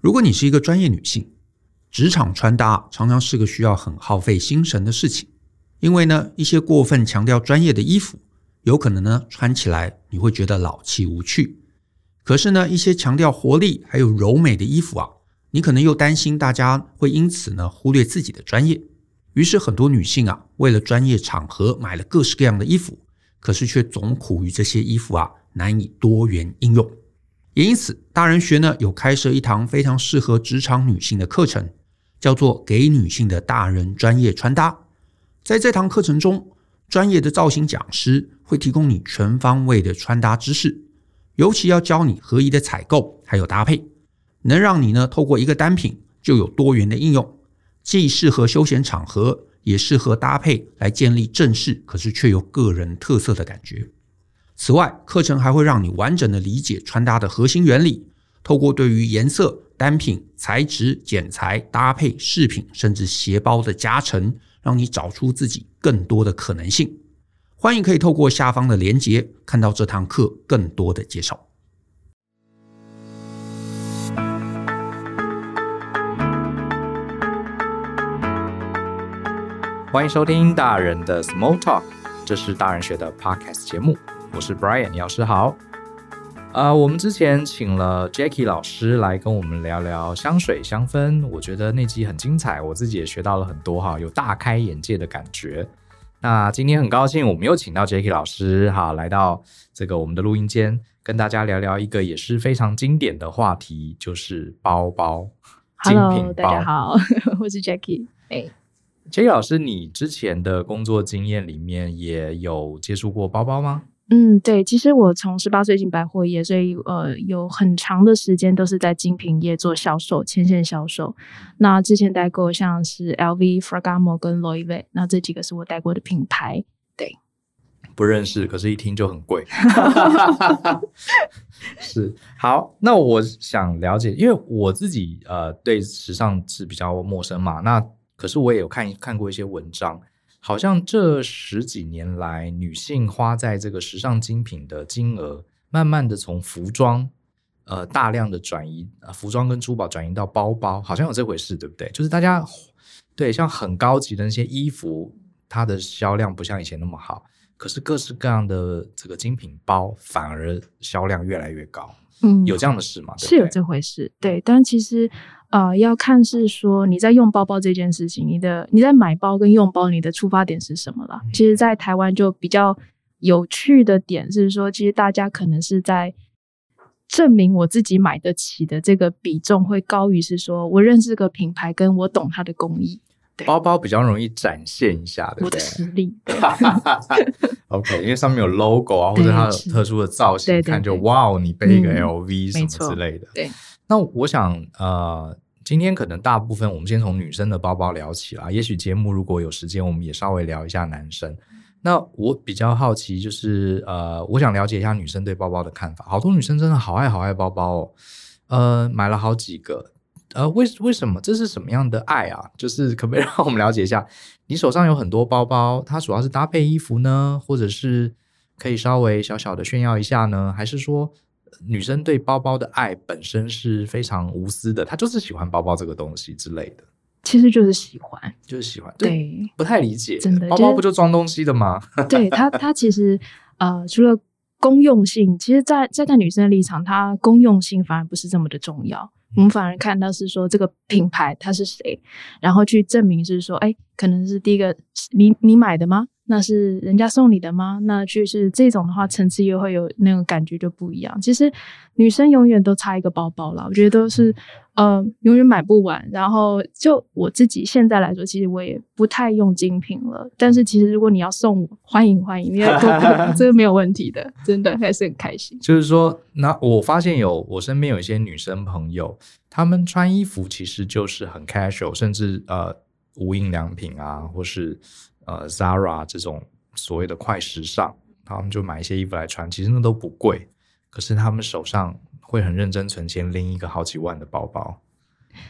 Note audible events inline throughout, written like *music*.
如果你是一个专业女性，职场穿搭常常是个需要很耗费心神的事情，因为呢，一些过分强调专业的衣服，有可能呢穿起来你会觉得老气无趣。可是呢，一些强调活力还有柔美的衣服啊，你可能又担心大家会因此呢忽略自己的专业。于是很多女性啊，为了专业场合买了各式各样的衣服，可是却总苦于这些衣服啊难以多元应用。也因此，大人学呢有开设一堂非常适合职场女性的课程，叫做《给女性的大人专业穿搭》。在这堂课程中，专业的造型讲师会提供你全方位的穿搭知识，尤其要教你合宜的采购还有搭配，能让你呢透过一个单品就有多元的应用。既适合休闲场合，也适合搭配来建立正式，可是却有个人特色的感觉。此外，课程还会让你完整的理解穿搭的核心原理，透过对于颜色、单品、材质、剪裁、搭配、饰品，甚至鞋包的加成，让你找出自己更多的可能性。欢迎可以透过下方的链接，看到这堂课更多的介绍。欢迎收听大人的 Small Talk，这是大人学的 Podcast 节目，我是 Brian 药师豪。啊，我们之前请了 Jackie 老师来跟我们聊聊香水香氛，我觉得那集很精彩，我自己也学到了很多哈，有大开眼界的感觉。那今天很高兴，我们又请到 Jackie 老师哈，来到这个我们的录音间，跟大家聊聊一个也是非常经典的话题，就是包包。Hello，大家好，我是 Jackie。哎。Jackie 老师，你之前的工作经验里面也有接触过包包吗？嗯，对，其实我从十八岁进百货业，所以呃，有很长的时间都是在精品业做销售，前线销售。那之前代过像是 LV、Ferragamo 跟 Louis V，那这几个是我带过的品牌。对，不认识，可是一听就很贵。*laughs* 是，好，那我想了解，因为我自己呃对时尚是比较陌生嘛，那。可是我也有看看过一些文章，好像这十几年来，女性花在这个时尚精品的金额，慢慢的从服装，呃，大量的转移，服装跟珠宝转移到包包，好像有这回事，对不对？就是大家对像很高级的那些衣服，它的销量不像以前那么好，可是各式各样的这个精品包反而销量越来越高。嗯，有这样的事吗？是有这回事，对，但其实。呃，要看是说你在用包包这件事情，你的你在买包跟用包，你的出发点是什么了？其实，在台湾就比较有趣的点是说，其实大家可能是在证明我自己买得起的这个比重会高于是说我认识个品牌跟我懂它的工艺。包包比较容易展现一下，对不对？我的实力。*laughs* OK，因为上面有 logo 啊，或者它有特殊的造型，看就哇哦，你背一个 LV 什么之类的。对。那我想，呃，今天可能大部分我们先从女生的包包聊起啦。也许节目如果有时间，我们也稍微聊一下男生。那我比较好奇，就是呃，我想了解一下女生对包包的看法。好多女生真的好爱好爱包包哦，呃，买了好几个。呃，为为什么？这是什么样的爱啊？*laughs* 就是可不可以让我们了解一下？你手上有很多包包，它主要是搭配衣服呢，或者是可以稍微小小的炫耀一下呢？还是说？女生对包包的爱本身是非常无私的，她就是喜欢包包这个东西之类的。其实就是喜欢，就是喜欢。对，对不太理解，真的，包包不就装东西的吗？*laughs* 对它，它其实呃，除了公用性，其实在，在在女生的立场，它公用性反而不是这么的重要。我们反而看到是说这个品牌它是谁，然后去证明是说，哎，可能是第一个你你买的吗？那是人家送你的吗？那就是这种的话，层次又会有那种感觉就不一样。其实女生永远都差一个包包啦，我觉得都是，呃，永远买不完。然后就我自己现在来说，其实我也不太用精品了。但是其实如果你要送我，欢迎欢迎，因为 *laughs* 这个没有问题的，真的还是很开心。就是说，那我发现有我身边有一些女生朋友，她们穿衣服其实就是很 casual，甚至呃无印良品啊，或是。呃，Zara 这种所谓的快时尚，他们就买一些衣服来穿，其实那都不贵，可是他们手上会很认真存钱，拎一个好几万的包包，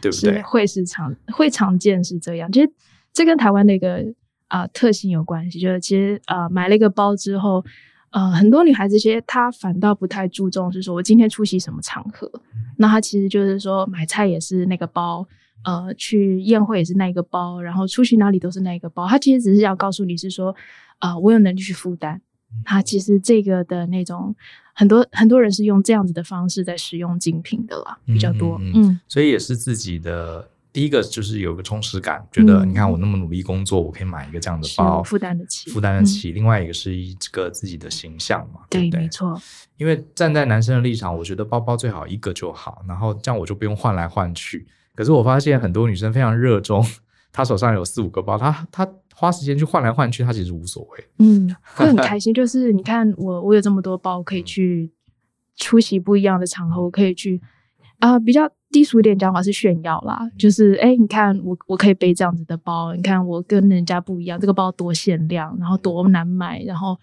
对不对？是会是常会常见是这样，其实这跟台湾的一个啊、呃、特性有关系，就是其实啊、呃、买了一个包之后，呃，很多女孩子其实她反倒不太注重，是说我今天出席什么场合，那她其实就是说买菜也是那个包，呃，去宴会也是那一个包，然后出去哪里都是那一个包。他其实只是要告诉你是说，呃，我有能力去负担。他其实这个的那种很多很多人是用这样子的方式在使用精品的啦，比较多。嗯，嗯，嗯，所以也是自己的。第一个就是有个充实感，觉得你看我那么努力工作，嗯、我可以买一个这样的包，负担得起，负担得起。嗯、另外一个是一个自己的形象嘛，对，对对没错。因为站在男生的立场，我觉得包包最好一个就好，然后这样我就不用换来换去。可是我发现很多女生非常热衷，*laughs* 她手上有四五个包，她她花时间去换来换去，她其实无所谓，嗯，会很开心。就是你看我我有这么多包，可以去出席不一样的场合，我可以去啊、呃、比较。低俗一点讲法是炫耀啦，就是哎、欸，你看我我可以背这样子的包，你看我跟人家不一样，这个包多限量，然后多难买，然后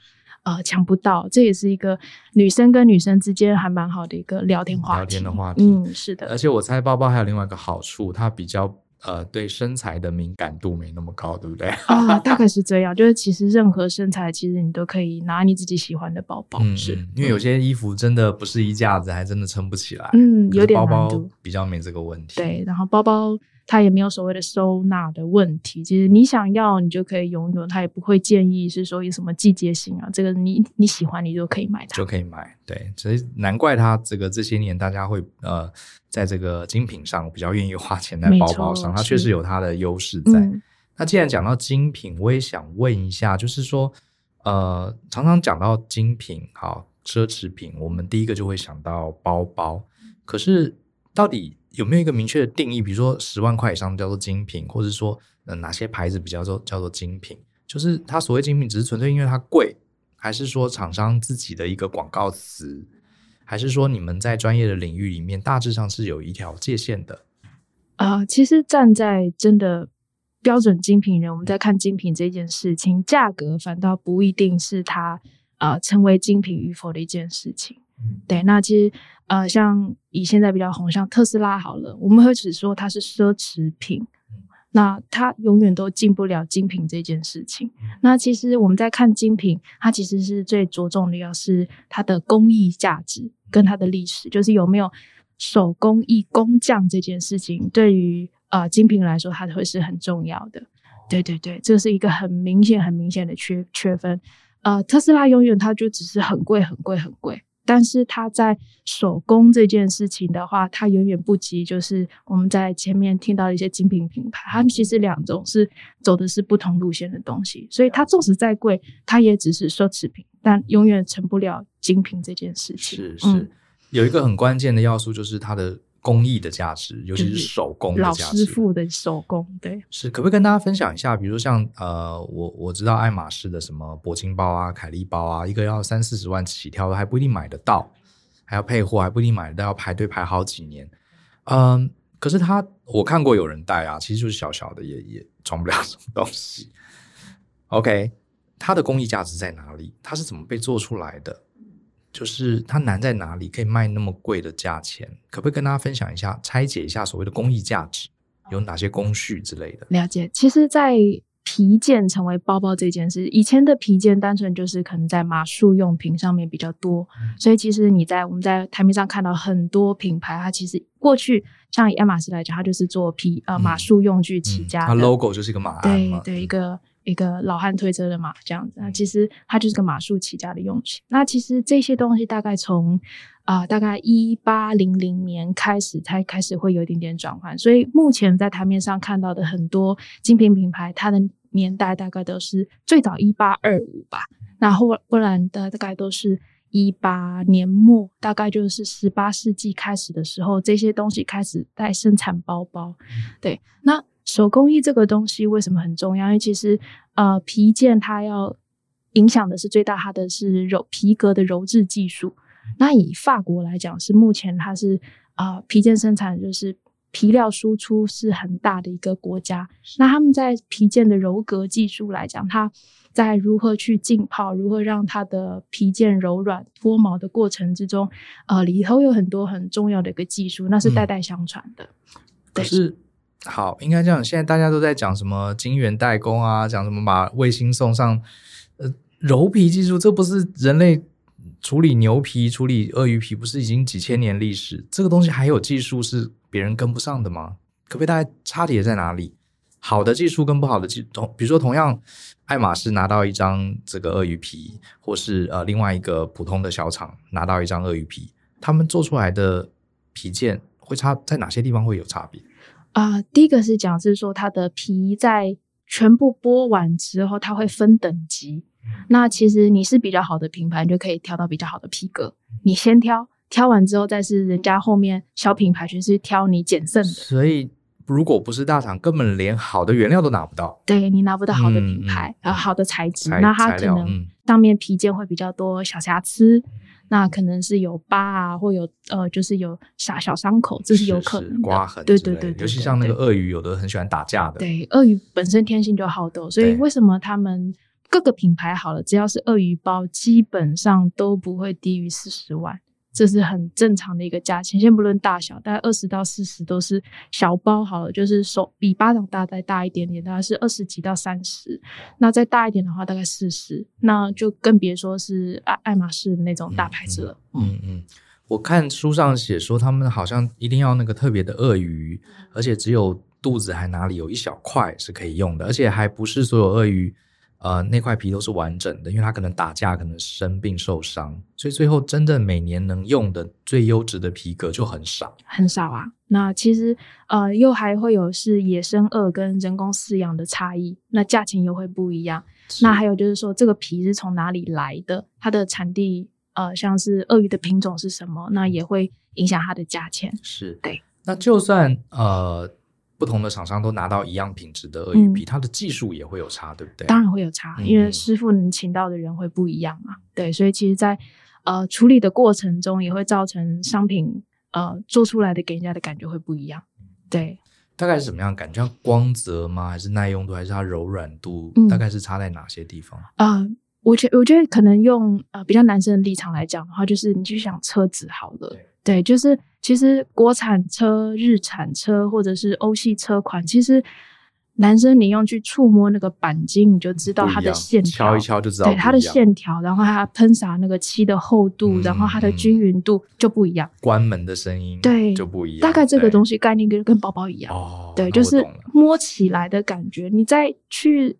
呃抢不到，这也是一个女生跟女生之间还蛮好的一个聊天话题。聊天的话题，嗯，是的。而且我猜包包还有另外一个好处，它比较。呃，对身材的敏感度没那么高，对不对？*laughs* 啊，大概是这样。就是其实任何身材，其实你都可以拿你自己喜欢的包包。嗯，是因为有些衣服真的不是衣架子，还真的撑不起来。嗯，有点包包比较没这个问题。对，然后包包。它也没有所谓的收纳的问题，其实你想要你就可以拥有，它也不会建议是说有什么季节性啊，这个你你喜欢你就可以买它，就可以买。对，所以难怪它这个这些年大家会呃在这个精品上比较愿意花钱在包包上，它确实有它的优势在。嗯、那既然讲到精品，我也想问一下，就是说呃常常讲到精品，好奢侈品，我们第一个就会想到包包，可是到底？有没有一个明确的定义？比如说十万块以上叫做精品，或者说呃哪些牌子比较做叫做精品？就是它所谓精品，只是纯粹因为它贵，还是说厂商自己的一个广告词，还是说你们在专业的领域里面大致上是有一条界限的？啊、呃，其实站在真的标准精品人，我们在看精品这件事情，价格反倒不一定是它啊、呃、成为精品与否的一件事情。对，那其实呃，像以现在比较红，像特斯拉好了，我们会只说它是奢侈品，那它永远都进不了精品这件事情。那其实我们在看精品，它其实是最着重的，要是它的工艺价值跟它的历史，就是有没有手工艺工匠这件事情，对于呃精品来说，它会是很重要的。对对对，这是一个很明显、很明显的缺缺分。呃，特斯拉永远它就只是很贵、很贵、很贵。但是它在手工这件事情的话，它远远不及就是我们在前面听到的一些精品品牌，它们其实两种是走的是不同路线的东西，所以它纵使再贵，它也只是奢侈品，但永远成不了精品这件事情。是是，嗯、有一个很关键的要素就是它的。工艺的价值，尤其是手工的价值，老师傅的手工，对，是可不可以跟大家分享一下？比如像呃，我我知道爱马仕的什么铂金包啊、凯利包啊，一个要三四十万起跳，还不一定买得到，还要配货，还不一定买得到，要排队排好几年。嗯，可是他我看过有人戴啊，其实就是小小的也，也也装不了什么东西。OK，它的工艺价值在哪里？它是怎么被做出来的？就是它难在哪里，可以卖那么贵的价钱？可不可以跟大家分享一下，拆解一下所谓的工艺价值有哪些工序之类的？了解。其实，在皮件成为包包这件事，以前的皮件单纯就是可能在马术用品上面比较多，嗯、所以其实你在我们在台面上看到很多品牌，它其实过去像以爱马仕来讲，它就是做皮呃马术用具起家的，嗯嗯、它 logo 就是一个马鞍对，一个。一个老汉推车的马这样子，那其实它就是个马术起家的用品。那其实这些东西大概从啊、呃、大概一八零零年开始才开始会有一点点转换。所以目前在台面上看到的很多精品品牌，它的年代大概都是最早一八二五吧。那后不然的大概都是一八年末，大概就是十八世纪开始的时候，这些东西开始在生产包包。对，那。手工艺这个东西为什么很重要？因为其实，呃，皮件它要影响的是最大，它的是柔皮革的柔制技术。那以法国来讲，是目前它是啊、呃、皮件生产就是皮料输出是很大的一个国家。那他们在皮件的柔革技术来讲，它在如何去浸泡，如何让它的皮件柔软脱毛的过程之中，呃，里头有很多很重要的一个技术，那是代代相传的。嗯、对。可是好，应该这样。现在大家都在讲什么晶圆代工啊，讲什么把卫星送上，呃，柔皮技术，这不是人类处理牛皮、处理鳄鱼皮，不是已经几千年历史？这个东西还有技术是别人跟不上的吗？可不可以大家差别在哪里？好的技术跟不好的技，同比如说同样爱马仕拿到一张这个鳄鱼皮，或是呃另外一个普通的小厂拿到一张鳄鱼皮，他们做出来的皮件会差在哪些地方会有差别？啊、呃，第一个是讲是说它的皮在全部剥完之后，它会分等级。嗯、那其实你是比较好的品牌，你就可以挑到比较好的皮革。你先挑，挑完之后再是人家后面小品牌去是挑你捡剩的。所以。如果不是大厂，根本连好的原料都拿不到。对，你拿不到好的品牌，嗯嗯、好的材质，材那它可能上面皮件会比较多小瑕疵，嗯、那可能是有疤啊，或有呃，就是有啥小伤口，这是有可能的。刮痕，对对对，对，尤其像那个鳄鱼，有的很喜欢打架的。对，鳄鱼本身天性就好斗，所以为什么他们各个品牌好了，只要是鳄鱼包，基本上都不会低于四十万。这是很正常的一个价钱，先不论大小，大概二十到四十都是小包好了，就是手比巴掌大再大一点点，大概是二十几到三十。那再大一点的话，大概四十，那就更别说是爱爱马仕那种大牌子了。嗯嗯，嗯，我看书上写说，他们好像一定要那个特别的鳄鱼，而且只有肚子还哪里有一小块是可以用的，而且还不是所有鳄鱼。呃，那块皮都是完整的，因为它可能打架，可能生病受伤，所以最后真正每年能用的最优质的皮革就很少，很少啊。那其实呃，又还会有是野生鳄跟人工饲养的差异，那价钱又会不一样。那还有就是说，这个皮是从哪里来的，它的产地呃，像是鳄鱼的品种是什么，那也会影响它的价钱。是对。那就算呃。不同的厂商都拿到一样品质的鳄鱼皮，嗯、它的技术也会有差，对不对？当然会有差，嗯、因为师傅能请到的人会不一样嘛。对，所以其实在，在呃处理的过程中，也会造成商品呃做出来的给人家的感觉会不一样。对，大概是什么样感觉？像光泽吗？还是耐用度？还是它柔软度？嗯、大概是差在哪些地方？啊、呃，我觉我觉得可能用呃比较男生的立场来讲的话，就是你去想车子好了，对，就是。其实国产车、日产车或者是欧系车款，其实男生你用去触摸那个钣金，你就知道它的线条，敲一敲就知道。对它的线条，然后它喷洒那个漆的厚度，嗯、然后它的均匀度就不一样。关门的声音对就不一样。大概这个东西概念跟跟包包一样。哦，对，就是摸起来的感觉，你再去。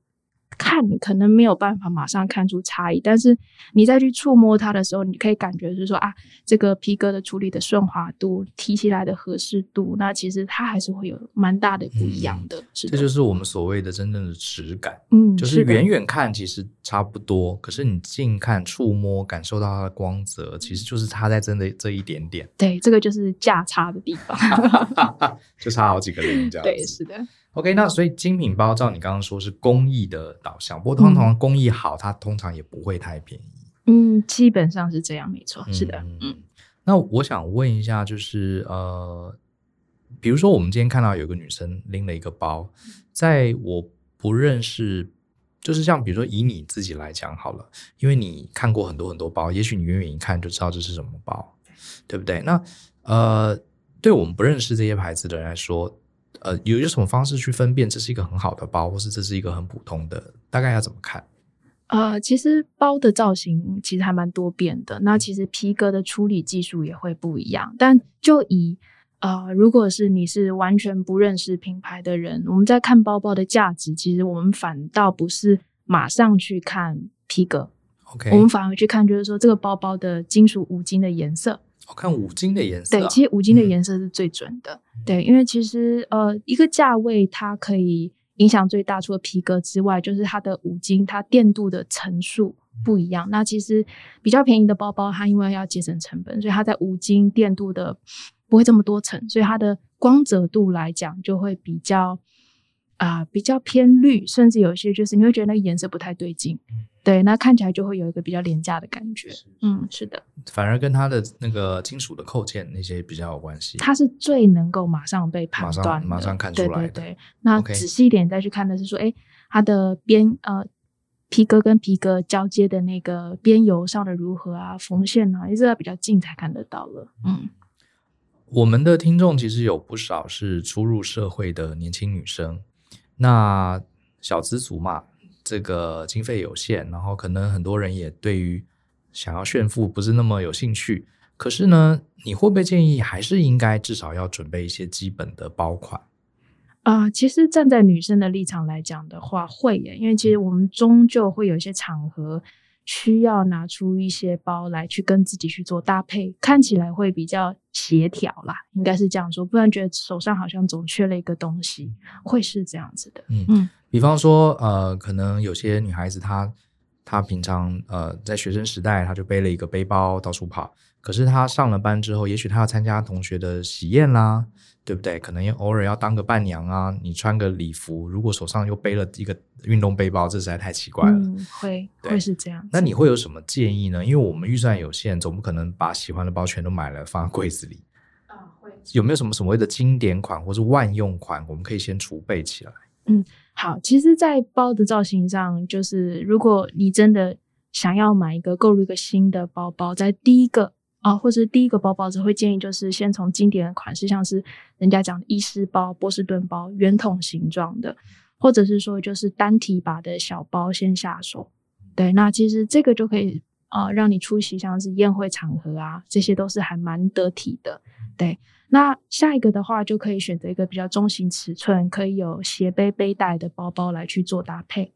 看你可能没有办法马上看出差异，但是你再去触摸它的时候，你可以感觉是说啊，这个皮革的处理的顺滑度、提起来的合适度，那其实它还是会有蛮大的不一样的。嗯、是的，这就是我们所谓的真正的质感。嗯，就是远远看其实差不多，可是你近看、触摸、感受到它的光泽，其实就是差在真的这一点点。对，这个就是价差的地方 *laughs* *laughs* 就差好几个零这样子。对，是的。OK，那所以精品包照你刚刚说是工艺的导向，不过通常工艺好，它通常也不会太便宜。嗯，基本上是这样，没错，是的。嗯，嗯，那我想问一下，就是呃，比如说我们今天看到有个女生拎了一个包，在我不认识，就是像比如说以你自己来讲好了，因为你看过很多很多包，也许你远远一看就知道这是什么包，对不对？那呃，对我们不认识这些牌子的人来说。呃，有有什么方式去分辨这是一个很好的包，或是这是一个很普通的？大概要怎么看？呃，其实包的造型其实还蛮多变的。那其实皮革的处理技术也会不一样。但就以呃，如果是你是完全不认识品牌的人，我们在看包包的价值，其实我们反倒不是马上去看皮革，OK，我们反而去看就是说这个包包的金属五金的颜色。我看五金的颜色，对，其实五金的颜色是最准的，嗯、对，因为其实呃，一个价位它可以影响最大，除了皮革之外，就是它的五金它电镀的层数不一样。那其实比较便宜的包包，它因为要节省成本，所以它在五金电镀的不会这么多层，所以它的光泽度来讲就会比较啊、呃、比较偏绿，甚至有一些就是你会觉得那个颜色不太对劲。对，那看起来就会有一个比较廉价的感觉。是嗯，是的，反而跟它的那个金属的扣件那些比较有关系。它是最能够马上被判断，马上看出来。对对对，那仔细一点再去看的是说，哎 Okay，它的边呃皮革跟皮革交接的那个边油上的如何啊，缝线啊，也是要比较近才看得到了。嗯，我们的听众其实有不少是初入社会的年轻女生，那小资族嘛。这个经费有限，然后可能很多人也对于想要炫富不是那么有兴趣。可是呢，你会不会建议还是应该至少要准备一些基本的包款？啊、呃，其实站在女生的立场来讲的话，会耶，因为其实我们终究会有一些场合需要拿出一些包来去跟自己去做搭配，看起来会比较协调啦，应该是这样说，不然觉得手上好像总缺了一个东西，会是这样子的。嗯嗯，比方说，呃，可能有些女孩子她她平常呃在学生时代，她就背了一个背包到处跑。可是他上了班之后，也许他要参加同学的喜宴啦，对不对？可能也偶尔要当个伴娘啊。你穿个礼服，如果手上又背了一个运动背包，这实在太奇怪了。嗯，会会是这样。那你会有什么建议呢？因为我们预算有限，总不可能把喜欢的包全都买了放在柜子里。啊，会。有没有什么所谓的经典款或是万用款，我们可以先储备起来？嗯，好。其实，在包的造型上，就是如果你真的想要买一个购入一个新的包包，在第一个。啊，或者第一个包包只会建议就是先从经典的款式，像是人家讲的医师包、波士顿包、圆筒形状的，或者是说就是单提把的小包先下手。对，那其实这个就可以啊、呃，让你出席像是宴会场合啊，这些都是还蛮得体的。对，那下一个的话就可以选择一个比较中型尺寸，可以有斜背背带的包包来去做搭配。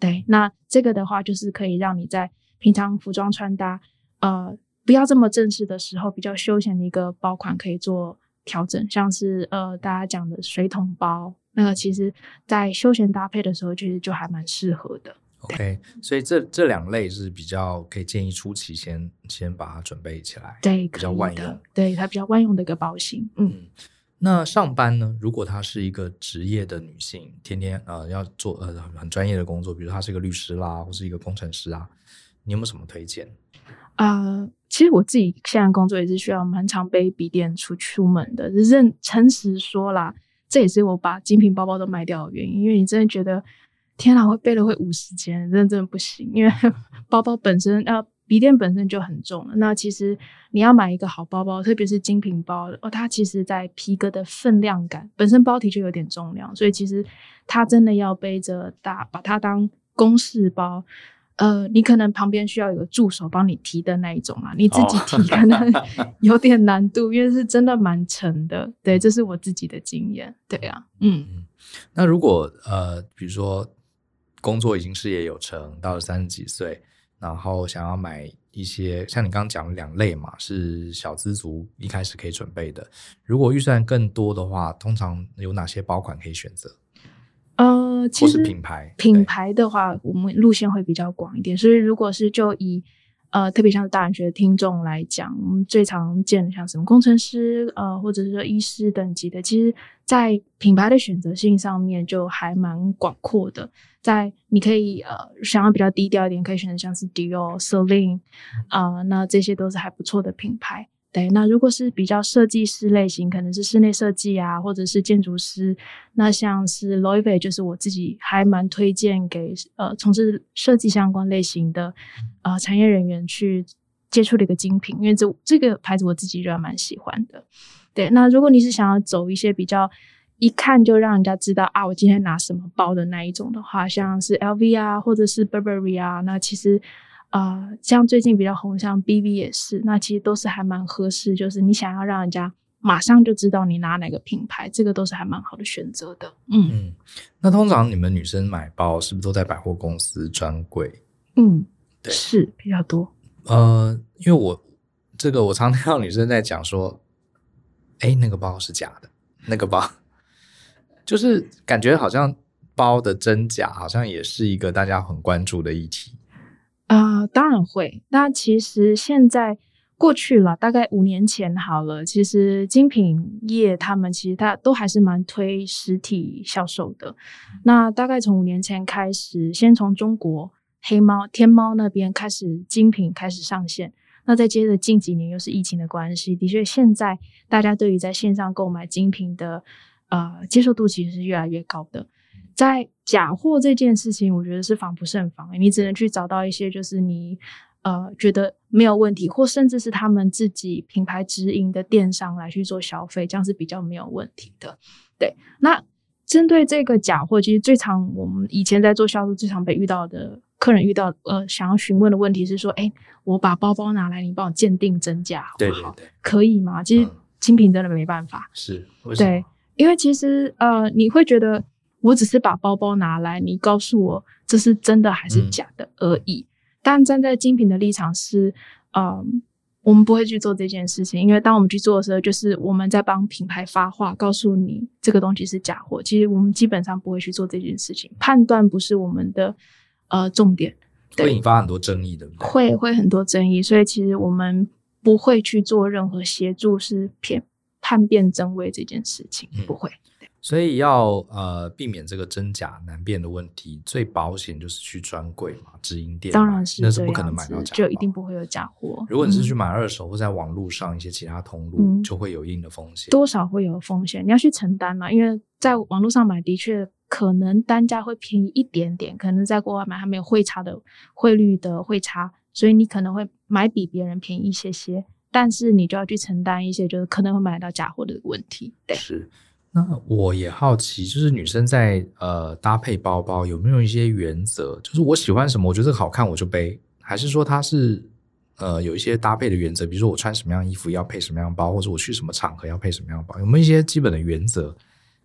对，那这个的话就是可以让你在平常服装穿搭，呃。不要这么正式的时候，比较休闲的一个包款可以做调整，像是呃大家讲的水桶包，那个其实在休闲搭配的时候，其实就还蛮适合的。OK，所以这这两类是比较可以建议初期先先把它准备起来，对，比较万用，对，它比较万用的一个包型。嗯，嗯，那上班呢？如果她是一个职业的女性，天天呃要做呃很专业的工作，比如她是一个律师啦，或是一个工程师啊，你有没有什么推荐？啊、呃，其实我自己现在工作也是需要蛮常背笔电出出门的。认诚实说啦，这也是我把精品包包都卖掉的原因。因为你真的觉得，天啊，会背了会五十肩，真的真的不行。因为 *laughs* 包包本身呃，笔电本身就很重了。那其实你要买一个好包包，特别是精品包哦，它其实在皮革的分量感，本身包体就有点重量，所以其实它真的要背着大，把它当公事包。呃，你可能旁边需要有个助手帮你提的那一种啊，你自己提可能 *laughs* 有点难度，因为是真的蛮沉的。对，这是我自己的经验。对啊，嗯。那如果呃，比如说工作已经事业有成，到了三十几岁，然后想要买一些像你刚刚讲的两类嘛，是小资族一开始可以准备的。如果预算更多的话，通常有哪些包款可以选择？呃，其实品牌品牌的话，我们路线会比较广一点。所以，如果是就以呃，特别像是大人学的听众来讲，我们最常见的像什么工程师，呃，或者是说医师等级的，其实，在品牌的选择性上面就还蛮广阔的。在你可以呃，想要比较低调一点，可以选择像是 Dior、Celine 啊，那这些都是还不错的品牌。对，那如果是比较设计师类型，可能是室内设计啊，或者是建筑师，那像是 Loewe 就是我自己还蛮推荐给呃从事设计相关类型的呃产业人员去接触的一个精品，因为这这个牌子我自己就蛮喜欢的。对，那如果你是想要走一些比较一看就让人家知道啊，我今天拿什么包的那一种的话，像是 LV 啊，或者是 Burberry 啊，那其实。啊、呃，像最近比较红，像 B B 也是，那其实都是还蛮合适。就是你想要让人家马上就知道你拿哪个品牌，这个都是还蛮好的选择的。嗯嗯，那通常你们女生买包是不是都在百货公司专柜？嗯，对，是比较多。呃，因为我这个我常听到女生在讲说，哎，那个包是假的，那个包 *laughs* 就是感觉好像包的真假好像也是一个大家很关注的议题。啊、呃，当然会。那其实现在过去了，大概五年前好了。其实精品业他们其实他都还是蛮推实体销售的。那大概从五年前开始，先从中国黑猫、天猫那边开始精品开始上线。那再接着近几年又是疫情的关系，的确现在大家对于在线上购买精品的呃接受度其实是越来越高的。在假货这件事情，我觉得是防不胜防。你只能去找到一些，就是你呃觉得没有问题，或甚至是他们自己品牌直营的电商来去做消费，这样是比较没有问题的。对，那针对这个假货，其实最常我们以前在做销售最常被遇到的客人遇到呃想要询问的问题是说，哎，我把包包拿来，你帮我鉴定真假好不好？对对对，可以吗？其实精品真的没办法。是，对，因为其实呃你会觉得我只是把包包拿来，你告诉我这是真的还是假的而已。嗯、但站在精品的立场是，嗯、呃。我们不会去做这件事情，因为当我们去做的时候，就是我们在帮品牌发话，告诉你这个东西是假货。其实我们基本上不会去做这件事情，判断不是我们的呃重点，会引发很多争议，对不对？会会很多争议，所以其实我们不会去做任何协助是骗叛变真伪这件事情，嗯、不会。所以要呃避免这个真假难辨的问题，最保险就是去专柜嘛，直营店，当然是那是不可能买到假货，就一定不会有假货。如果你是去买二手或在网络上一些其他通路，嗯、就会有一定的风险，多少会有风险，你要去承担嘛。因为在网络上买的确可能单价会便宜一点点，可能在国外买还没有汇差的汇率的汇差，所以你可能会买比别人便宜一些些，但是你就要去承担一些就是可能会买到假货的问题。对，是。那我也好奇，就是女生在呃搭配包包有没有一些原则？就是我喜欢什么，我觉得好看我就背，还是说它是呃有一些搭配的原则？比如说我穿什么样衣服要配什么样包，或者我去什么场合要配什么样包？有没有一些基本的原则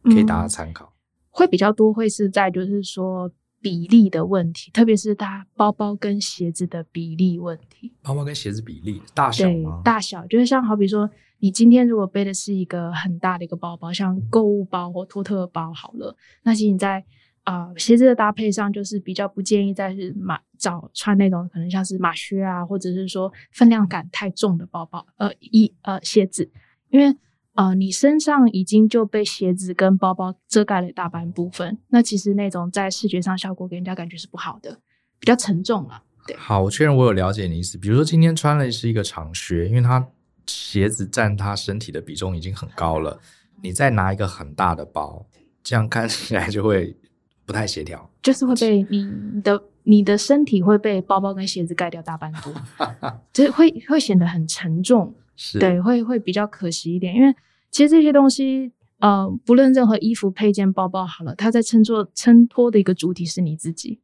可以大家参考？嗯，会比较多，会是在就是说比例的问题，特别是它包包跟鞋子的比例问题。包包跟鞋子比例大小吗？大小就是像好比说。你今天如果背的是一个很大的一个包包，像购物包或托特包好了，那其实你在啊、呃、鞋子的搭配上，就是比较不建议再是马找穿那种可能像是马靴啊，或者是说分量感太重的包包，呃一呃鞋子，因为呃你身上已经就被鞋子跟包包遮盖了大半部分，那其实那种在视觉上效果给人家感觉是不好的，比较沉重了。对，好，我确认我有了解你意思，比如说今天穿的是一个长靴，因为它。鞋子占他身体的比重已经很高了，你再拿一个很大的包，这样看起来就会不太协调，就是会被你的你的身体会被包包跟鞋子盖掉大半多，*laughs* 就会会显得很沉重，是对，会会比较可惜一点，因为其实这些东西，呃，不论任何衣服、配件、包包好了，它在衬托衬托的一个主体是你自己。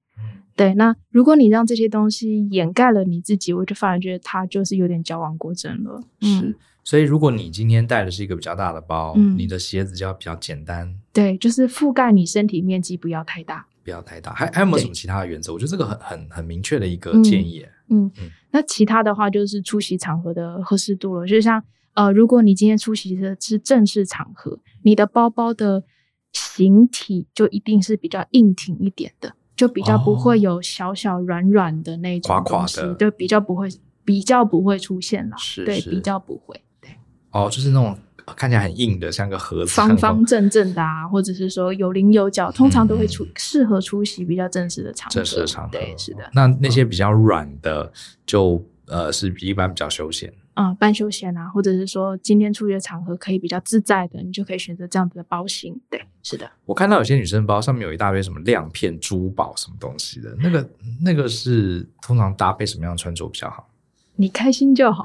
对，那如果你让这些东西掩盖了你自己，我就反而觉得它就是有点矫枉过正了。是，嗯、所以如果你今天带的是一个比较大的包，嗯、你的鞋子就要比较简单。对，就是覆盖你身体面积不要太大，不要太大。还还有没有什么其他的原则？我觉得这个很很很明确的一个建议。嗯，嗯嗯，那其他的话就是出席场合的合适度了。就像呃，如果你今天出席的是正式场合，你的包包的形体就一定是比较硬挺一点的。就比较不会有小小软软的那种垮垮的，就，比较不会，比较不会出现了，是，对，比较不会，对。哦，就是那种看起来很硬的，像个盒子，方方正正的啊，或者是说有棱有角，通常都会出适合出席比较正式的场合，正式的场合，对，是的。那那些比较软的，就呃是比一般比较休闲。啊、嗯，半休闲啊，或者是说今天出去的场合可以比较自在的，你就可以选择这样子的包型。对，是的。我看到有些女生包上面有一大堆什么亮片、珠宝什么东西的，那个那个是通常搭配什么样的穿着比较好？你开心就好。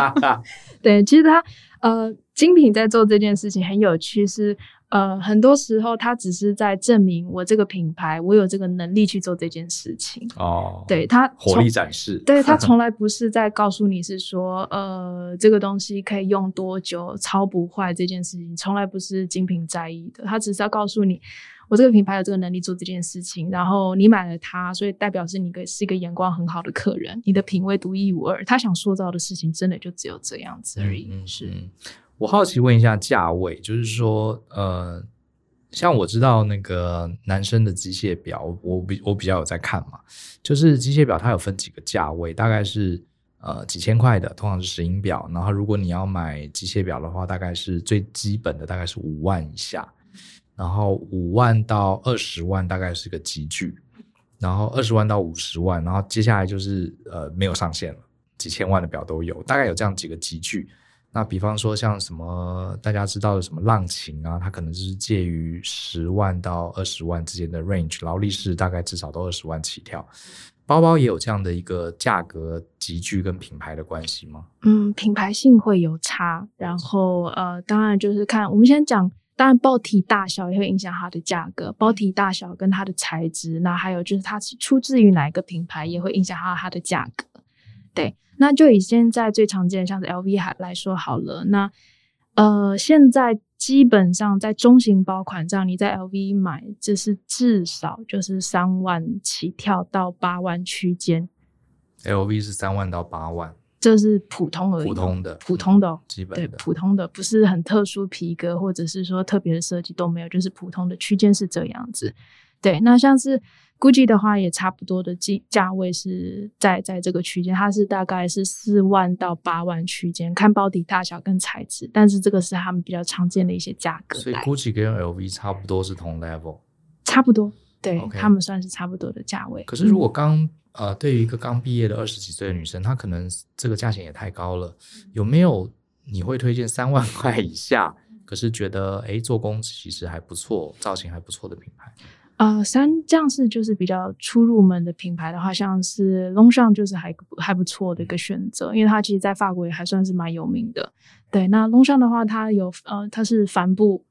*laughs* 对，其实它呃，精品在做这件事情很有趣，是。呃，很多时候他只是在证明我这个品牌，我有这个能力去做这件事情。哦，对他火力展示，对他从 *laughs* 来不是在告诉你是说，呃，这个东西可以用多久，超不坏这件事情，从来不是精品在意的。他只是要告诉你，我这个品牌有这个能力做这件事情，然后你买了它，所以代表是你个是一个眼光很好的客人，你的品味独一无二。他想塑造的事情，真的就只有这样子而已。嗯，是。我好奇问一下价位，就是说，呃，像我知道那个男生的机械表，我比我比较有在看嘛，就是机械表它有分几个价位，大概是呃几千块的，通常是石英表，然后如果你要买机械表的话，大概是最基本的大概是五万以下，然后五万到二十万大概是个级距，然后二十万到五十万，然后接下来就是呃没有上限了，几千万的表都有，大概有这样几个级距。那比方说像什么大家知道的什么浪琴啊，它可能就是介于十万到二十万之间的 range，劳力士大概至少都二十万起跳。包包也有这样的一个价格集聚跟品牌的关系吗？嗯，品牌性会有差，然后呃，当然就是看我们先讲当然包体大小也会影响它的价格，包体大小跟它的材质，那还有就是它是出自于哪一个品牌，也会影响到它的价格。对，那就以现在最常见的像是 LV 还来说好了，那呃，现在基本上在中型包款这样，你在 LV 买，就是至少就是三万起跳到八万区间。LV 是三万到八万，这是普通而已，普通的，普通的、哦，基本对普通的，不是很特殊皮革或者是说特别的设计都没有，就是普通的区间是这样子。对，那像是。Gucci 的话也差不多的价价位是在在这个区间，它是大概是四万到八万区间，看包底大小跟材质，但是这个是他们比较常见的一些价格。所以 Gucci 跟 LV 差不多是同 level，差不多，对.他们算是差不多的价位。可是如果刚、嗯、呃，对于一个刚毕业的二十几岁的女生，她可能这个价钱也太高了，有没有你会推荐三万块以下，可是觉得哎做工其实还不错，造型还不错的品牌？呃，三这样是就是比较初入门的品牌的话，像是 Longchamp 就是还还不错的一个选择，因为它其实在法国也还算是蛮有名的。对，那 Longchamp 的话，它有呃，它是帆布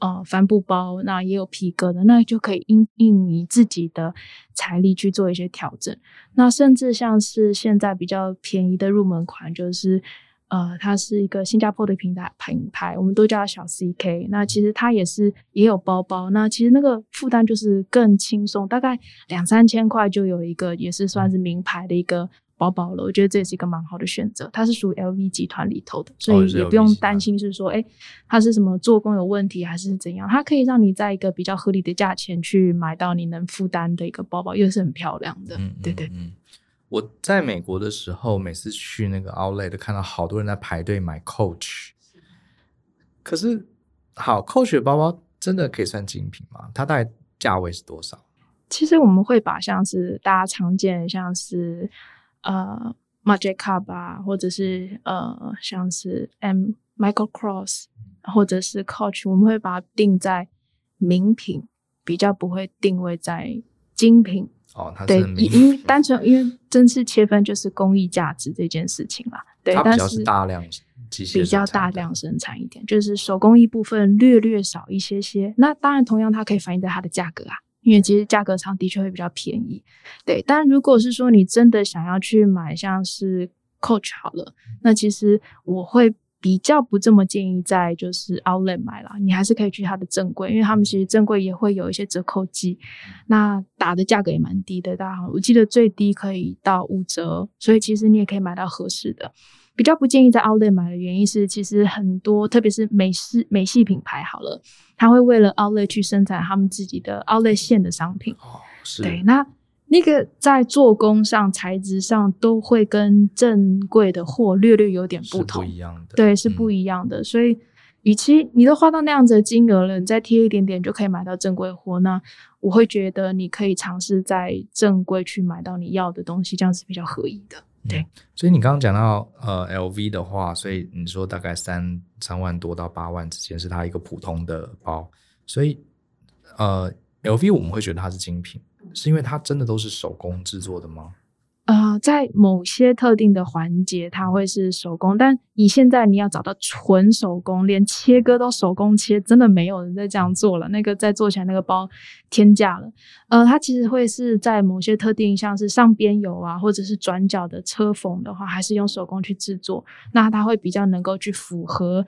呃帆布包，那也有皮革的，那就可以因应你自己的财力去做一些调整。那甚至像是现在比较便宜的入门款，就是。呃，它是一个新加坡的品牌品牌，我们都叫它小 CK。那其实它也是也有包包，那其实那个负担就是更轻松，大概两三千块就有一个，也是算是名牌的一个包包了。我觉得这也是一个蛮好的选择。它是属于 LV 集团里头的，所以也不用担心是说，哎、哦，它是什么做工有问题还是怎样？它可以让你在一个比较合理的价钱去买到你能负担的一个包包，又是很漂亮的。嗯，对对。嗯。我在美国的时候，每次去那个 Outlet 都看到好多人在排队买 Coach。可是，好 Coach 的包包真的可以算精品吗？它大概价位是多少？其实我们会把像是大家常见，像是呃 Marc Jacobs 啊，或者是呃像是 M Michael Kors，或者是 Coach，我们会把它定在名品，比较不会定位在精品。哦，它是对，因为单纯因为真是切分就是工艺价值这件事情啦。对，它比较是大量机械，比较大量生产一点，就是手工艺部分略略少一些些。那当然，同样它可以反映在它的价格啊，因为其实价格上的确会比较便宜。对，但如果是说你真的想要去买像是 Coach 好了，那其实我会。比较不这么建议在就是 Outlet 买啦，你还是可以去它的正柜，因为他们其实正柜也会有一些折扣季，那打的价格也蛮低的，大家我记得最低可以到五折，所以其实你也可以买到合适的。比较不建议在 Outlet 买的原因是，其实很多特别是美式美系品牌好了，他会为了 Outlet 去生产他们自己的 Outlet 线的商品，哦，是，对，那。那个在做工上、材质上都会跟正柜的货略略有点不同，是不一样的。对，是不一样的。嗯、所以，与其你都花到那样子的金额了，你再贴一点点就可以买到正规货，那我会觉得你可以尝试在正柜去买到你要的东西，这样是比较合宜的。对。嗯、所以你刚刚讲到呃 LV 的话，所以你说大概三三万多到八万之间是它一个普通的包，所以呃 LV 我们会觉得它是精品。是因为它真的都是手工制作的吗？呃，在某些特定的环节，它会是手工，但你现在你要找到纯手工，连切割都手工切，真的没有人在这样做了。那个再做起来那个包天价了。呃，它其实会是在某些特定，像是上边有啊，或者是转角的车缝的话，还是用手工去制作，那它会比较能够去符合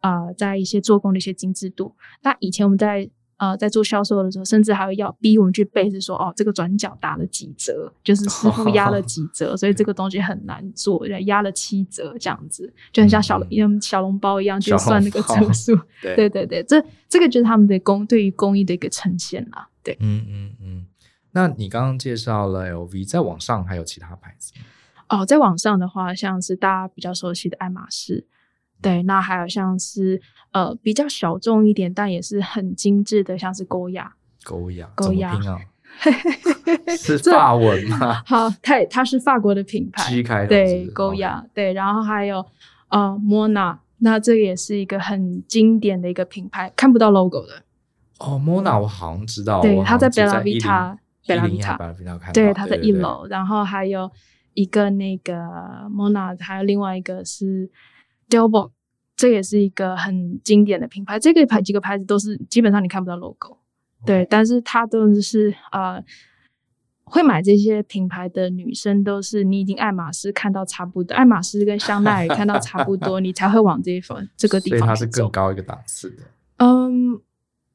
啊、呃，在一些做工的一些精致度。那以前我们在呃，在做销售的时候，甚至还会要逼我们去背，是说哦，这个转角打了几折，就是师傅压了几折，哦、所以这个东西很难做，压了七折这样子，就很像小龙、嗯、小笼包一样，就算那个折数。对对对对，这这个就是他们的工对于工艺的一个呈现啦。对，嗯嗯嗯。那你刚刚介绍了 LV，在网上还有其他牌子？哦，在网上的话，像是大家比较熟悉的爱马仕。对，那还有像是呃比较小众一点，但也是很精致的，像是勾雅。勾雅，勾雅啊，*laughs* 是法文吗？*laughs* 好，它它是法国的品牌，G 开头。对，勾亚，对，然后还有呃莫娜，那这个也是一个很经典的一个品牌，看不到 logo 的。哦，莫娜我好像知道，对，它在贝拉维塔，贝拉维塔，对，它在一楼，然后还有一个那个莫娜，还有另外一个是 Delvaux 这也是一个很经典的品牌。这个牌几个牌子都是基本上你看不到 logo，对，但是它都是呃，会买这些品牌的女生都是你已经爱马仕看到差不多，爱马仕跟香奈儿看到差不多，*laughs* 你才会往这一方这个地方。所以它是更高一个档次的。嗯，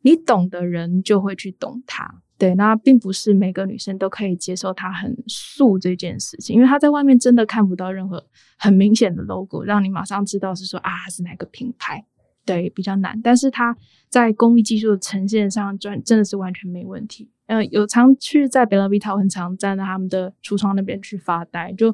你懂的人就会去懂它。对，那并不是每个女生都可以接受它很素这件事情，因为它在外面真的看不到任何很明显的 logo，让你马上知道是说啊是哪个品牌，对，比较难。但是它在工艺技术的呈现上，真真的是完全没问题。呃，有常去在 Bella Vita，很常站在他们的橱窗那边去发呆，就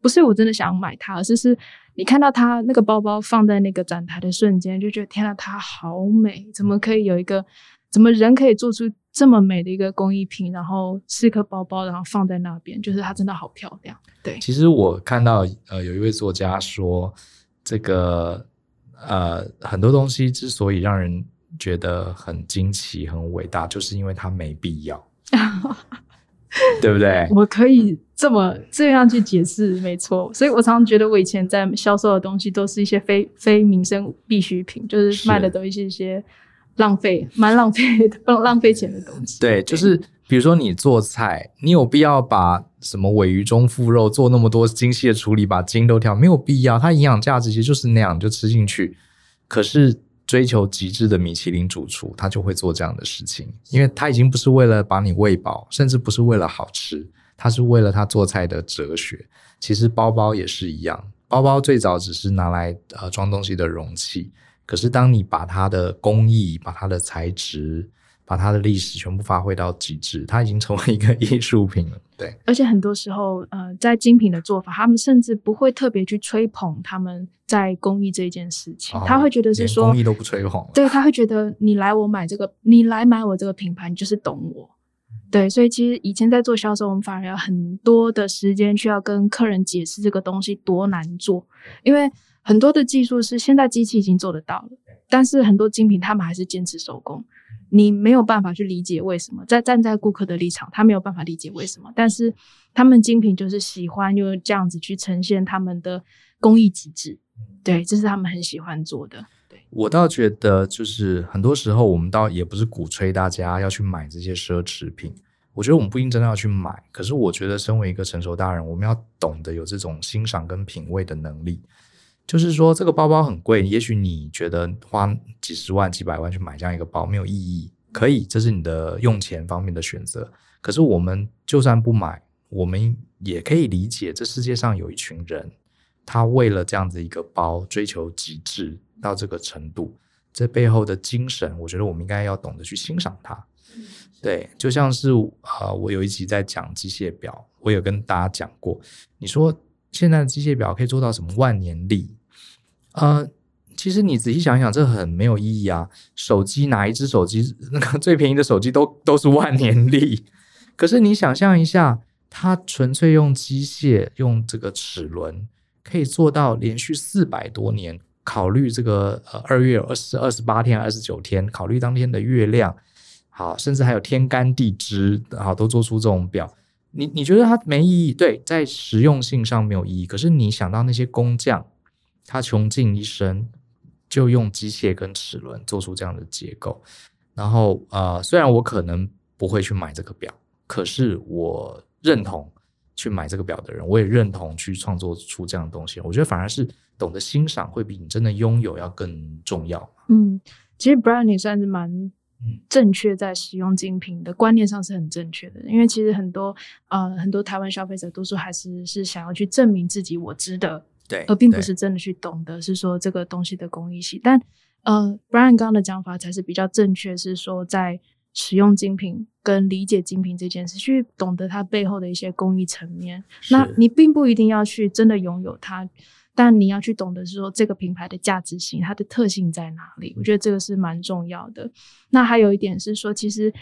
不是我真的想买它，而是是你看到它那个包包放在那个展台的瞬间，就觉得天啊，它好美，怎么可以有一个，怎么人可以做出。这么美的一个工艺品，然后是一个包包，然后放在那边，就是它真的好漂亮。对，其实我看到呃，有一位作家说，这个呃，很多东西之所以让人觉得很惊奇、很伟大，就是因为它没必要，*laughs* 对不对？我可以这么这样去解释，没错。所以我常常觉得，我以前在销售的东西都是一些非非民生必需品，就是卖的都是一些。浪费，蛮浪费浪，浪费钱的东西。对，就是比如说你做菜，你有必要把什么尾鱼中腹肉做那么多精细的处理，把筋都挑，没有必要。它营养价值其实就是那样，就吃进去。可是追求极致的米其林主厨，他就会做这样的事情，因为他已经不是为了把你喂饱，甚至不是为了好吃，他是为了他做菜的哲学。其实包包也是一样，包包最早只是拿来呃装东西的容器。可是，当你把它的工艺、把它的材质、把它的历史全部发挥到极致，它已经成为一个艺术品了。*laughs* 对，而且很多时候，呃，在精品的做法，他们甚至不会特别去吹捧他们在工艺这件事情，哦、他会觉得是说工艺都不吹捧。对，他会觉得你来我买这个，你来买我这个品牌，你就是懂我。对，所以其实以前在做销售，我们反而要很多的时间去要跟客人解释这个东西多难做，因为。很多的技术是现在机器已经做得到了，但是很多精品他们还是坚持手工，你没有办法去理解为什么。在站在顾客的立场，他没有办法理解为什么，但是他们精品就是喜欢用这样子去呈现他们的工艺极致，对，这是他们很喜欢做的。对，我倒觉得就是很多时候我们倒也不是鼓吹大家要去买这些奢侈品，我觉得我们不一定真的要去买，可是我觉得身为一个成熟大人，我们要懂得有这种欣赏跟品味的能力。就是说，这个包包很贵，也许你觉得花几十万、几百万去买这样一个包没有意义，可以，这是你的用钱方面的选择。可是我们就算不买，我们也可以理解，这世界上有一群人，他为了这样子一个包追求极致到这个程度，这背后的精神，我觉得我们应该要懂得去欣赏它。对，就像是呃，我有一集在讲机械表，我有跟大家讲过，你说现在的机械表可以做到什么万年历？呃，其实你仔细想想，这很没有意义啊！手机哪一只手机那个最便宜的手机都都是万年历，可是你想象一下，它纯粹用机械用这个齿轮，可以做到连续四百多年，考虑这个呃二月二十二十八天二十九天，考虑当天的月亮，好，甚至还有天干地支，好，都做出这种表。你你觉得它没意义？对，在实用性上没有意义。可是你想到那些工匠。他穷尽一生，就用机械跟齿轮做出这样的结构。然后，呃，虽然我可能不会去买这个表，可是我认同去买这个表的人，我也认同去创作出这样的东西。我觉得反而是懂得欣赏，会比你真的拥有要更重要。嗯，其实 Brian 也算是蛮正确，在使用精品的观念上是很正确的。因为其实很多呃很多台湾消费者多数还是是想要去证明自己，我值得。对，而并不是真的去懂得是说这个东西的工艺系，但呃，Brian 刚刚的讲法才是比较正确，是说在使用精品跟理解精品这件事，去懂得它背后的一些工艺层面。那你并不一定要去真的拥有它，但你要去懂得是说这个品牌的价值性，它的特性在哪里？我觉得这个是蛮重要的。那还有一点是说，其实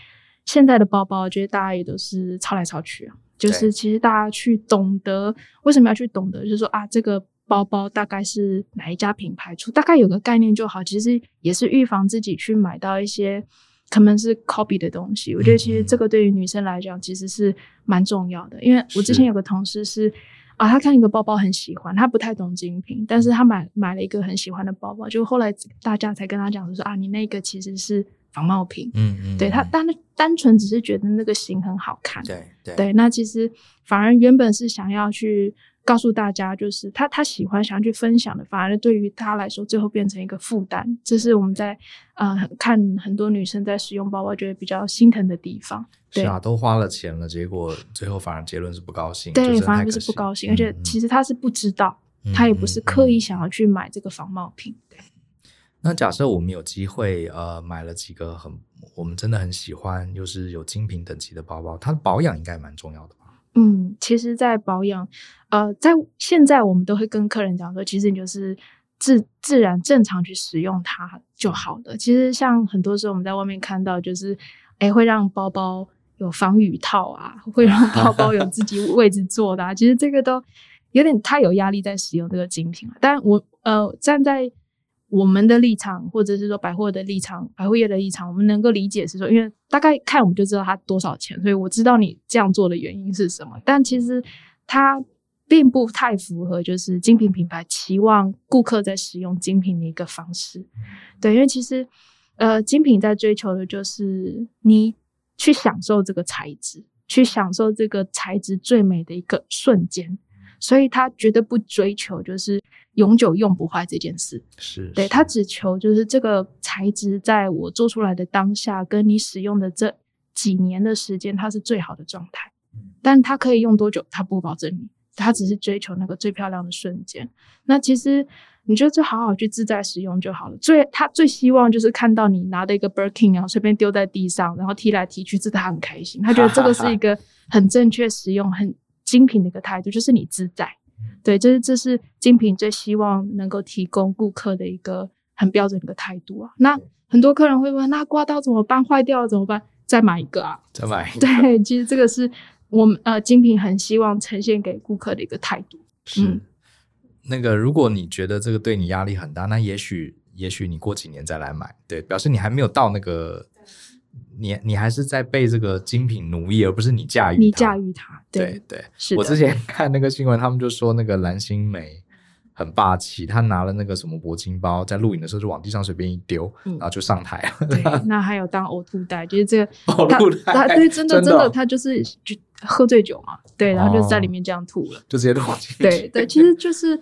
现在的包包，我觉得大家也都是抄来抄去啊，就是其实大家去懂得为什么要去懂得，就是说啊这个。包包大概是哪一家品牌出，大概有个概念就好。其实也是预防自己去买到一些可能是 copy 的东西。我觉得其实这个对于女生来讲其实是蛮重要的，因为我之前有个同事是，啊，他看一个包包很喜欢，他不太懂精品，但是他买买了一个很喜欢的包包，就后来大家才跟他讲说啊，你那个其实是仿冒品，嗯嗯，对他单单纯只是觉得那个型很好看，对对对，那其实反而原本是想要去。告诉大家，就是他他喜欢想要去分享的，反而对于他来说，最后变成一个负担。这是我们在呃看很多女生在使用包包，觉得比较心疼的地方。对是啊，都花了钱了，结果最后反而结论是不高兴。对，反而是不高兴，而且其实他是不知道，嗯、他也不是刻意想要去买这个仿冒品。对。那假设我们有机会呃买了几个很我们真的很喜欢，又是有精品等级的包包，它的保养应该蛮重要的。嗯，其实，在保养，呃，在现在我们都会跟客人讲说，其实你就是自自然正常去使用它就好了。其实，像很多时候我们在外面看到，就是诶会让包包有防雨套啊，会让包包有自己 *laughs* 位置坐的啊，其实这个都有点太有压力在使用这个精品了。但我呃站在。我们的立场，或者是说百货的立场，百货业的立场，我们能够理解是说，因为大概看我们就知道它多少钱，所以我知道你这样做的原因是什么。但其实它并不太符合，就是精品品牌期望顾客在使用精品的一个方式。对，因为其实呃，精品在追求的就是你去享受这个材质，去享受这个材质最美的一个瞬间。所以他绝对不追求就是永久用不坏这件事，是对，他只求就是这个材质在我做出来的当下，跟你使用的这几年的时间，它是最好的状态。但它可以用多久，他不保证你，他只是追求那个最漂亮的瞬间。那其实你就就好好去自在使用就好了。最他最希望就是看到你拿的一个 Birkin，然后随便丢在地上，然后踢来踢去，这他很开心，他觉得这个是一个 *laughs* 很正确使用很。精品的一个态度就是你自在，对，这是这是精品最希望能够提供顾客的一个很标准的一个态度啊。那很多客人会问，那刮刀怎么办？坏掉了怎么办？再买一个啊，再买一个。对，*laughs* 其实这个是我们呃精品很希望呈现给顾客的一个态度。是，嗯、那个如果你觉得这个对你压力很大，那也许也许你过几年再来买，对，表示你还没有到那个。你你还是在被这个精品奴役，而不是你驾驭它。你驾驭它，对对，对。是。我之前看那个新闻，他们就说那个蓝心湄很霸气，她拿了那个什么铂金包，在录影的时候就往地上随便一丢，嗯、然后就上台了。对，那还有当呕吐袋，就是这个 *laughs* 呕吐袋。他对，真的真的，真的他就是就喝醉酒嘛，对，然后就在里面这样吐了，哦、就直接吐进去。对对，其实就是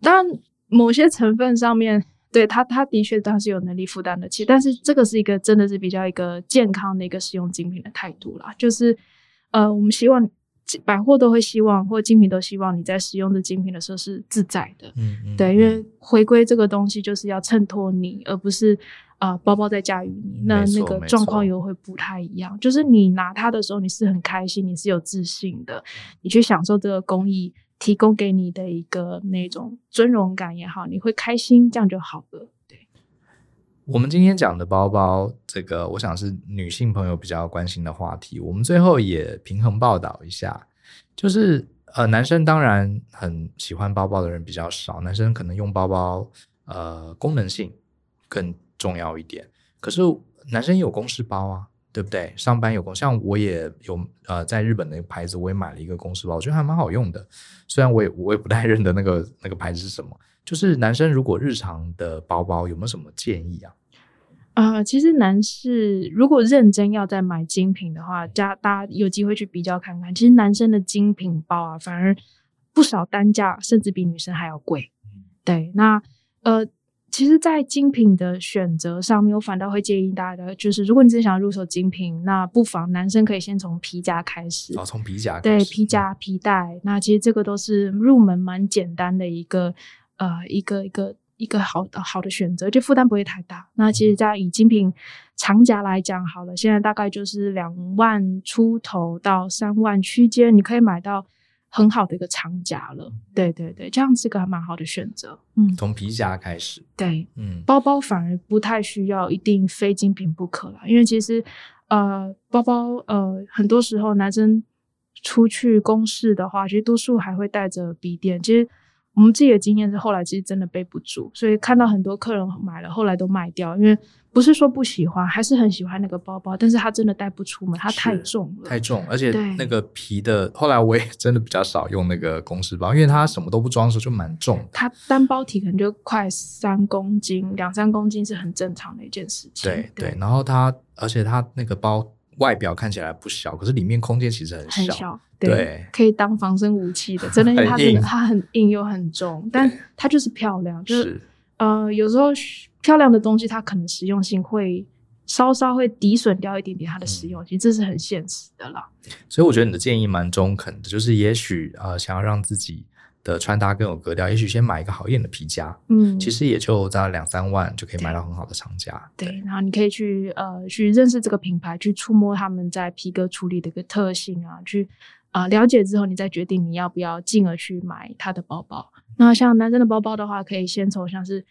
当然某些成分上面。对他，他的确他是有能力负担得起，但是这个是一个真的是比较一个健康的一个使用精品的态度啦。就是，呃，我们希望百货都会希望，或精品都希望你在使用这精品的时候是自在的。嗯嗯。对，因为回归这个东西就是要衬托你，而不是啊、呃、包包在驾驭你。那那个状况又会不太一样。就是你拿它的时候，你是很开心，你是有自信的，你去享受这个工艺。提供给你的一个那种尊荣感也好，你会开心，这样就好了。对，我们今天讲的包包，这个我想是女性朋友比较关心的话题。我们最后也平衡报道一下，就是呃，男生当然很喜欢包包的人比较少，男生可能用包包呃功能性更重要一点，可是男生也有公事包啊。对不对？上班有功，像我也有呃，在日本的牌子，我也买了一个公司包，我觉得还蛮好用的。虽然我也我也不太认得那个那个牌子是什么。就是男生如果日常的包包有没有什么建议啊？啊、呃，其实男士如果认真要再买精品的话，家大家有机会去比较看看。其实男生的精品包啊，反而不少单价甚至比女生还要贵。嗯、对，那呃。其实，在精品的选择上面，我反倒会建议大家的，就是如果你真想入手精品，那不妨男生可以先从皮夹开始。哦，从皮夹开始。对，皮夹、皮带，嗯、那其实这个都是入门蛮简单的一个，呃，一个一个一个好的好的选择，就负担不会太大。那其实，在以精品长夹来讲，好了，现在大概就是两万出头到三万区间，你可以买到。很好的一个长夹了，对对对，这样是个还蛮好的选择。嗯，从皮夹开始，对，嗯，包包反而不太需要一定非精品不可了，因为其实呃，包包呃，很多时候男生出去公事的话，其实多数还会带着笔电。其实我们自己的经验是，后来其实真的背不住，所以看到很多客人买了，后来都卖掉，因为不是说不喜欢，还是很喜欢那个包包，但是他真的带不出门，它太重了，太重，而且那个皮的，后来我也真的比较少用那个公事包，因为它什么都不装的时候就蛮重，它单包体可能就快三公斤，两三公斤是很正常的一件事情。对对，然后它，而且它那个包。外表看起来不小，可是里面空间其实很小，很小对，对，可以当防身武器的。真的，*laughs* 它真的它很硬又很重，但它就是漂亮。就是呃，有时候漂亮的东西，它可能实用性会稍稍会抵损掉一点点它的实用性，嗯，这是很现实的啦。所以我觉得你的建议蛮中肯的，就是也许呃，想要让自己。的穿搭更有格调，也许先买一个好一点的皮夹，嗯，其实也就在两三万就可以买到很好的厂家。对，对，然后你可以去呃去认识这个品牌，去触摸他们在皮革处理的一个特性啊，去啊、呃、了解之后，你再决定你要不要进而去买它的包包。那像男生的包包的话，可以先从像是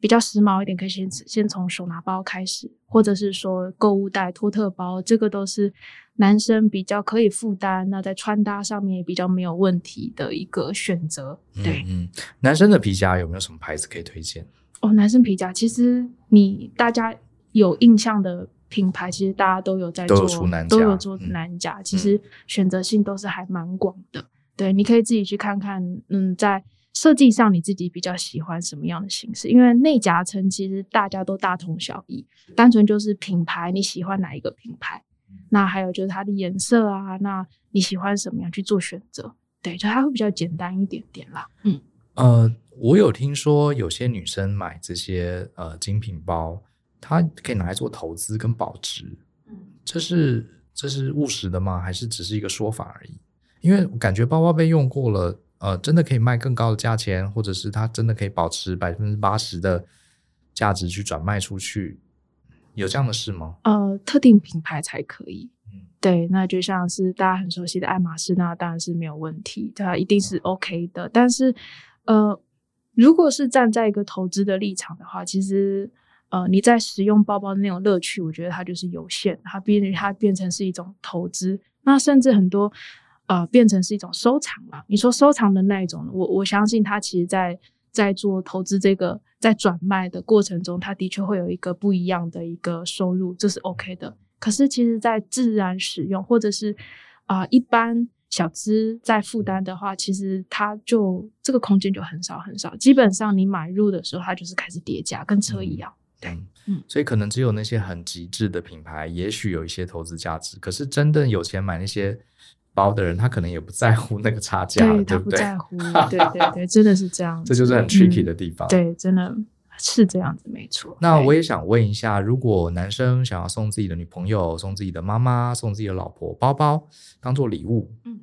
比较时髦一点，可以先先从手拿包开始，或者是说购物袋、托特包，这个都是。男生比较可以负担，那在穿搭上面也比较没有问题的一个选择。对，嗯，男生的皮夹有没有什么牌子可以推荐？哦，男生皮夹其实你大家有印象的品牌，其实大家都有在做，都有出男夹，都有做男夹，嗯，其实选择性都是还蛮广的。对，你可以自己去看看，嗯，在设计上你自己比较喜欢什么样的形式？因为内夹层其实大家都大同小异，单纯就是品牌，你喜欢哪一个品牌？那还有就是它的颜色啊，那你喜欢什么样去做选择？对，就它会比较简单一点点啦。嗯，呃，我有听说有些女生买这些呃精品包，它可以拿来做投资跟保值。嗯，这是这是务实的吗？还是只是一个说法而已？因为感觉包包被用过了，呃，真的可以卖更高的价钱，或者是它真的可以保持百分之八十的价值去转卖出去。有这样的事吗？呃，特定品牌才可以。嗯，对，那就像是大家很熟悉的爱马仕，那当然是没有问题，它一定是 OK 的。但是，呃，如果是站在一个投资的立场的话，其实，呃，你在使用包包的那种乐趣，我觉得它就是有限。它变，它变成是一种投资，那甚至很多，呃，变成是一种收藏了。你说收藏的那一种，我我相信他其实在在做投资这个。在转卖的过程中，他的确会有一个不一样的一个收入，这是 OK 的。可是，其实，在自然使用或者是啊、呃、一般小资在负担的话，其实它就这个空间就很少很少。基本上，你买入的时候，它就是开始叠加，跟车一样。嗯、对，嗯，所以可能只有那些很极致的品牌，也许有一些投资价值。可是，真的有钱买那些。包的人，他可能也不在乎那个差价，*laughs* 对，对不对？他不在乎，对对对，真的是这样子。这就是很 tricky 的地方。嗯，对，真的是这样子，没错。那我也想问一下，如果男生想要送自己的女朋友、送自己的妈妈、送自己的老婆包包当做礼物，嗯，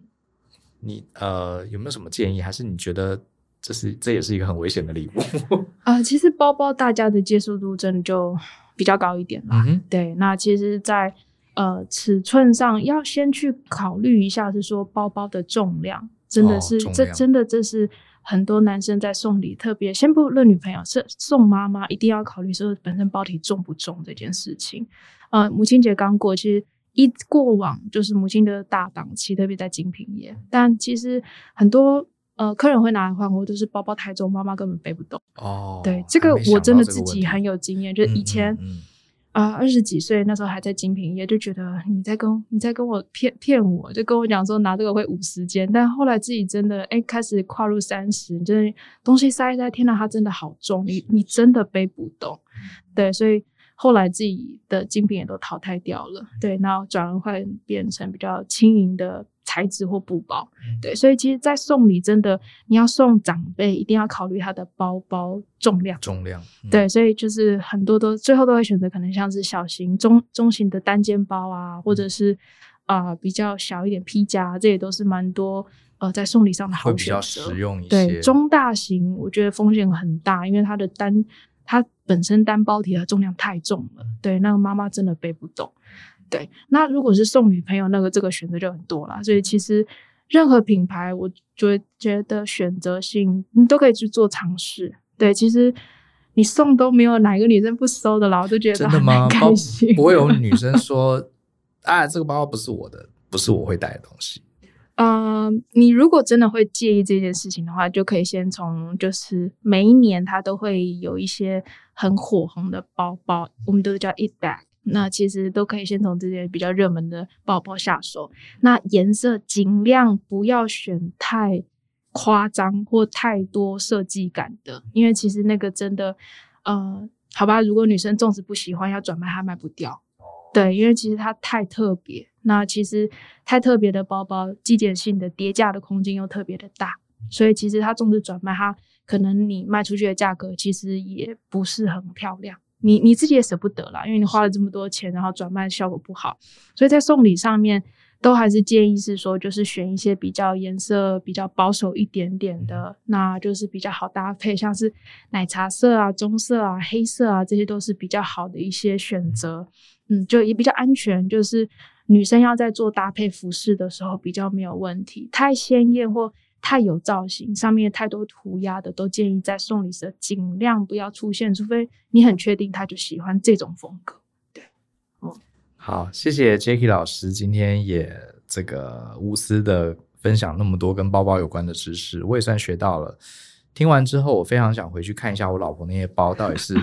你呃有没有什么建议？还是你觉得这是这也是一个很危险的礼物？*laughs* 啊、呃，其实包包大家的接受度真的就比较高一点啦。嗯、对，那其实，在呃，尺寸上要先去考虑一下，是说包包的重量，真的是、哦、这真的这是很多男生在送礼，特别先不论女朋友，是送妈妈一定要考虑说本身包体重不重这件事情。呃，母亲节刚过，其实一过往就是母亲的大档期，特别在精品业，但其实很多呃客人会拿来换货，都是包包太重，妈妈根本背不动。哦，对，这个我真的自己很有经验，就是以前。嗯嗯嗯啊，二十几岁那时候还在精品业，就觉得你在跟你在跟我骗骗我，就跟我讲说拿这个会五十间，但后来自己真的哎开始跨入三十，你真的东西塞一塞，天哪，它真的好重，你你真的背不动，*laughs* 对，所以后来自己的精品也都淘汰掉了，对，然后转而会变成比较轻盈的。材质或布包，对，所以其实，在送礼真的，你要送长辈，一定要考虑他的包包重量。重量，嗯、对，所以就是很多都最后都会选择可能像是小型、中中型的单肩包啊，或者是啊、呃、比较小一点皮夹，这也都是蛮多呃在送礼上的好选择。会比较实用一些。对，中大型我觉得风险很大，因为它的单它本身单包体的重量太重了，对，那个妈妈真的背不动。对，那如果是送女朋友，那个这个选择就很多啦。所以其实任何品牌，我就会觉得选择性你都可以去做尝试。对，其实你送都没有哪个女生不收的啦，我都觉得很开心。不会有 *laughs* 女生说，啊，这个包包不是我的，不是我会带的东西。呃，你如果真的会介意这件事情的话，就可以先从就是每一年它都会有一些很火红的包包，我们都叫 it bag。那其实都可以先从这些比较热门的包包下手。那颜色尽量不要选太夸张或太多设计感的，因为其实那个真的，呃，好吧，如果女生纵使不喜欢，要转卖它卖不掉。对，因为其实它太特别。那其实太特别的包包，季节性的叠价的空间又特别的大，所以其实它纵使转卖，它可能你卖出去的价格其实也不是很漂亮。你你自己也舍不得啦，因为你花了这么多钱，然后转卖效果不好，所以在送礼上面。都还是建议是说，就是选一些比较颜色比较保守一点点的，那就是比较好搭配，像是奶茶色啊、棕色啊、黑色啊，这些都是比较好的一些选择。嗯，就也比较安全，就是女生要在做搭配服饰的时候比较没有问题。太鲜艳或太有造型，上面太多涂鸦的，都建议在送礼时尽量不要出现，除非你很确定他就喜欢这种风格。对，嗯好，谢谢 Jackie 老师，今天也这个无私的分享那么多跟包包有关的知识，我也算学到了。听完之后，我非常想回去看一下我老婆那些包到底是。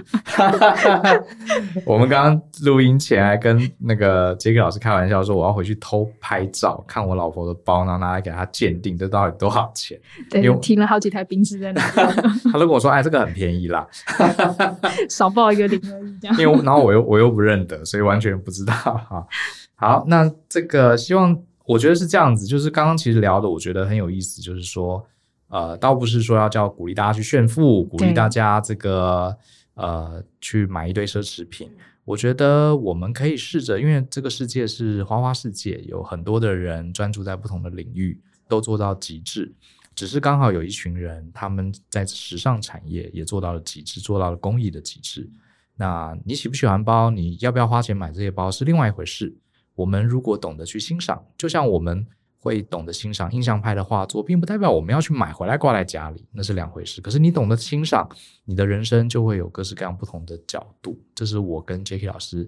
*laughs* 我们刚刚录音前还跟那个杰克老师开玩笑说，我要回去偷拍照，看我老婆的包，然后拿来给她鉴定，这到底多少钱？对，停了好几台宾士在那。*laughs* 他都跟我说：“哎，这个很便宜啦，*laughs* 少报一个零而已。”这样。因为然后我又我又不认得，所以完全不知道哈。好，那这个希望我觉得是这样子，就是刚刚其实聊的，我觉得很有意思，就是说。呃，倒不是说要叫鼓励大家去炫富，鼓励大家这个呃去买一堆奢侈品。我觉得我们可以试着，因为这个世界是花花世界，有很多的人专注在不同的领域，都做到极致。只是刚好有一群人，他们在时尚产业也做到了极致，做到了工艺的极致。那你喜不喜欢包？你要不要花钱买这些包是另外一回事。我们如果懂得去欣赏，就像我们。会懂得欣赏印象派的画作，并不代表我们要去买回来挂在家里，那是两回事。可是你懂得欣赏，你的人生就会有各式各样不同的角度。这是我跟 Jackie 老师，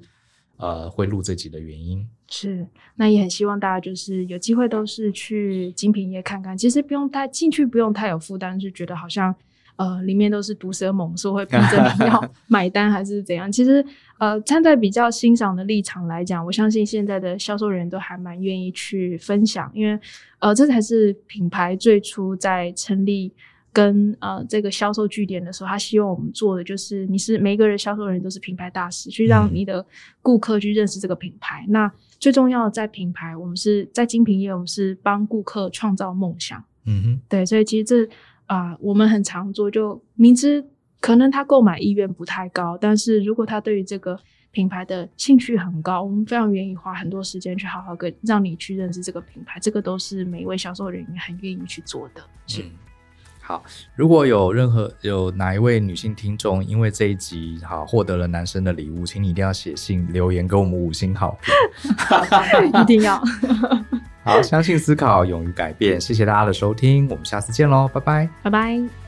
呃，会录这集的原因。是，那也很希望大家就是有机会都是去精品业看看。其实不用太进去，不用太有负担，就觉得好像。呃，里面都是毒蛇猛兽，会逼着你要 *laughs* 买单还是怎样？其实，呃，站在比较欣赏的立场来讲，我相信现在的销售人员都还蛮愿意去分享，因为，呃，这才是品牌最初在成立跟呃这个销售据点的时候，他希望我们做的就是，你是每一个人销售人员都是品牌大使，去让你的顾客去认识这个品牌。嗯、那最重要的在品牌，我们是在精品业，我们是帮顾客创造梦想。嗯哼，对，所以其实这。啊、呃，我们很常做，就明知可能他购买意愿不太高，但是如果他对于这个品牌的兴趣很高，我们非常愿意花很多时间去好好跟让你去认识这个品牌，这个都是每一位销售人员很愿意去做的。是，嗯、好，如果有任何有哪一位女性听众因为这一集好获得了男生的礼物，请你一定要写信留言给我们五星好评，*laughs* 一定要。好，相信思考，勇于改变。谢谢大家的收听，我们下次见喽，拜拜，拜拜。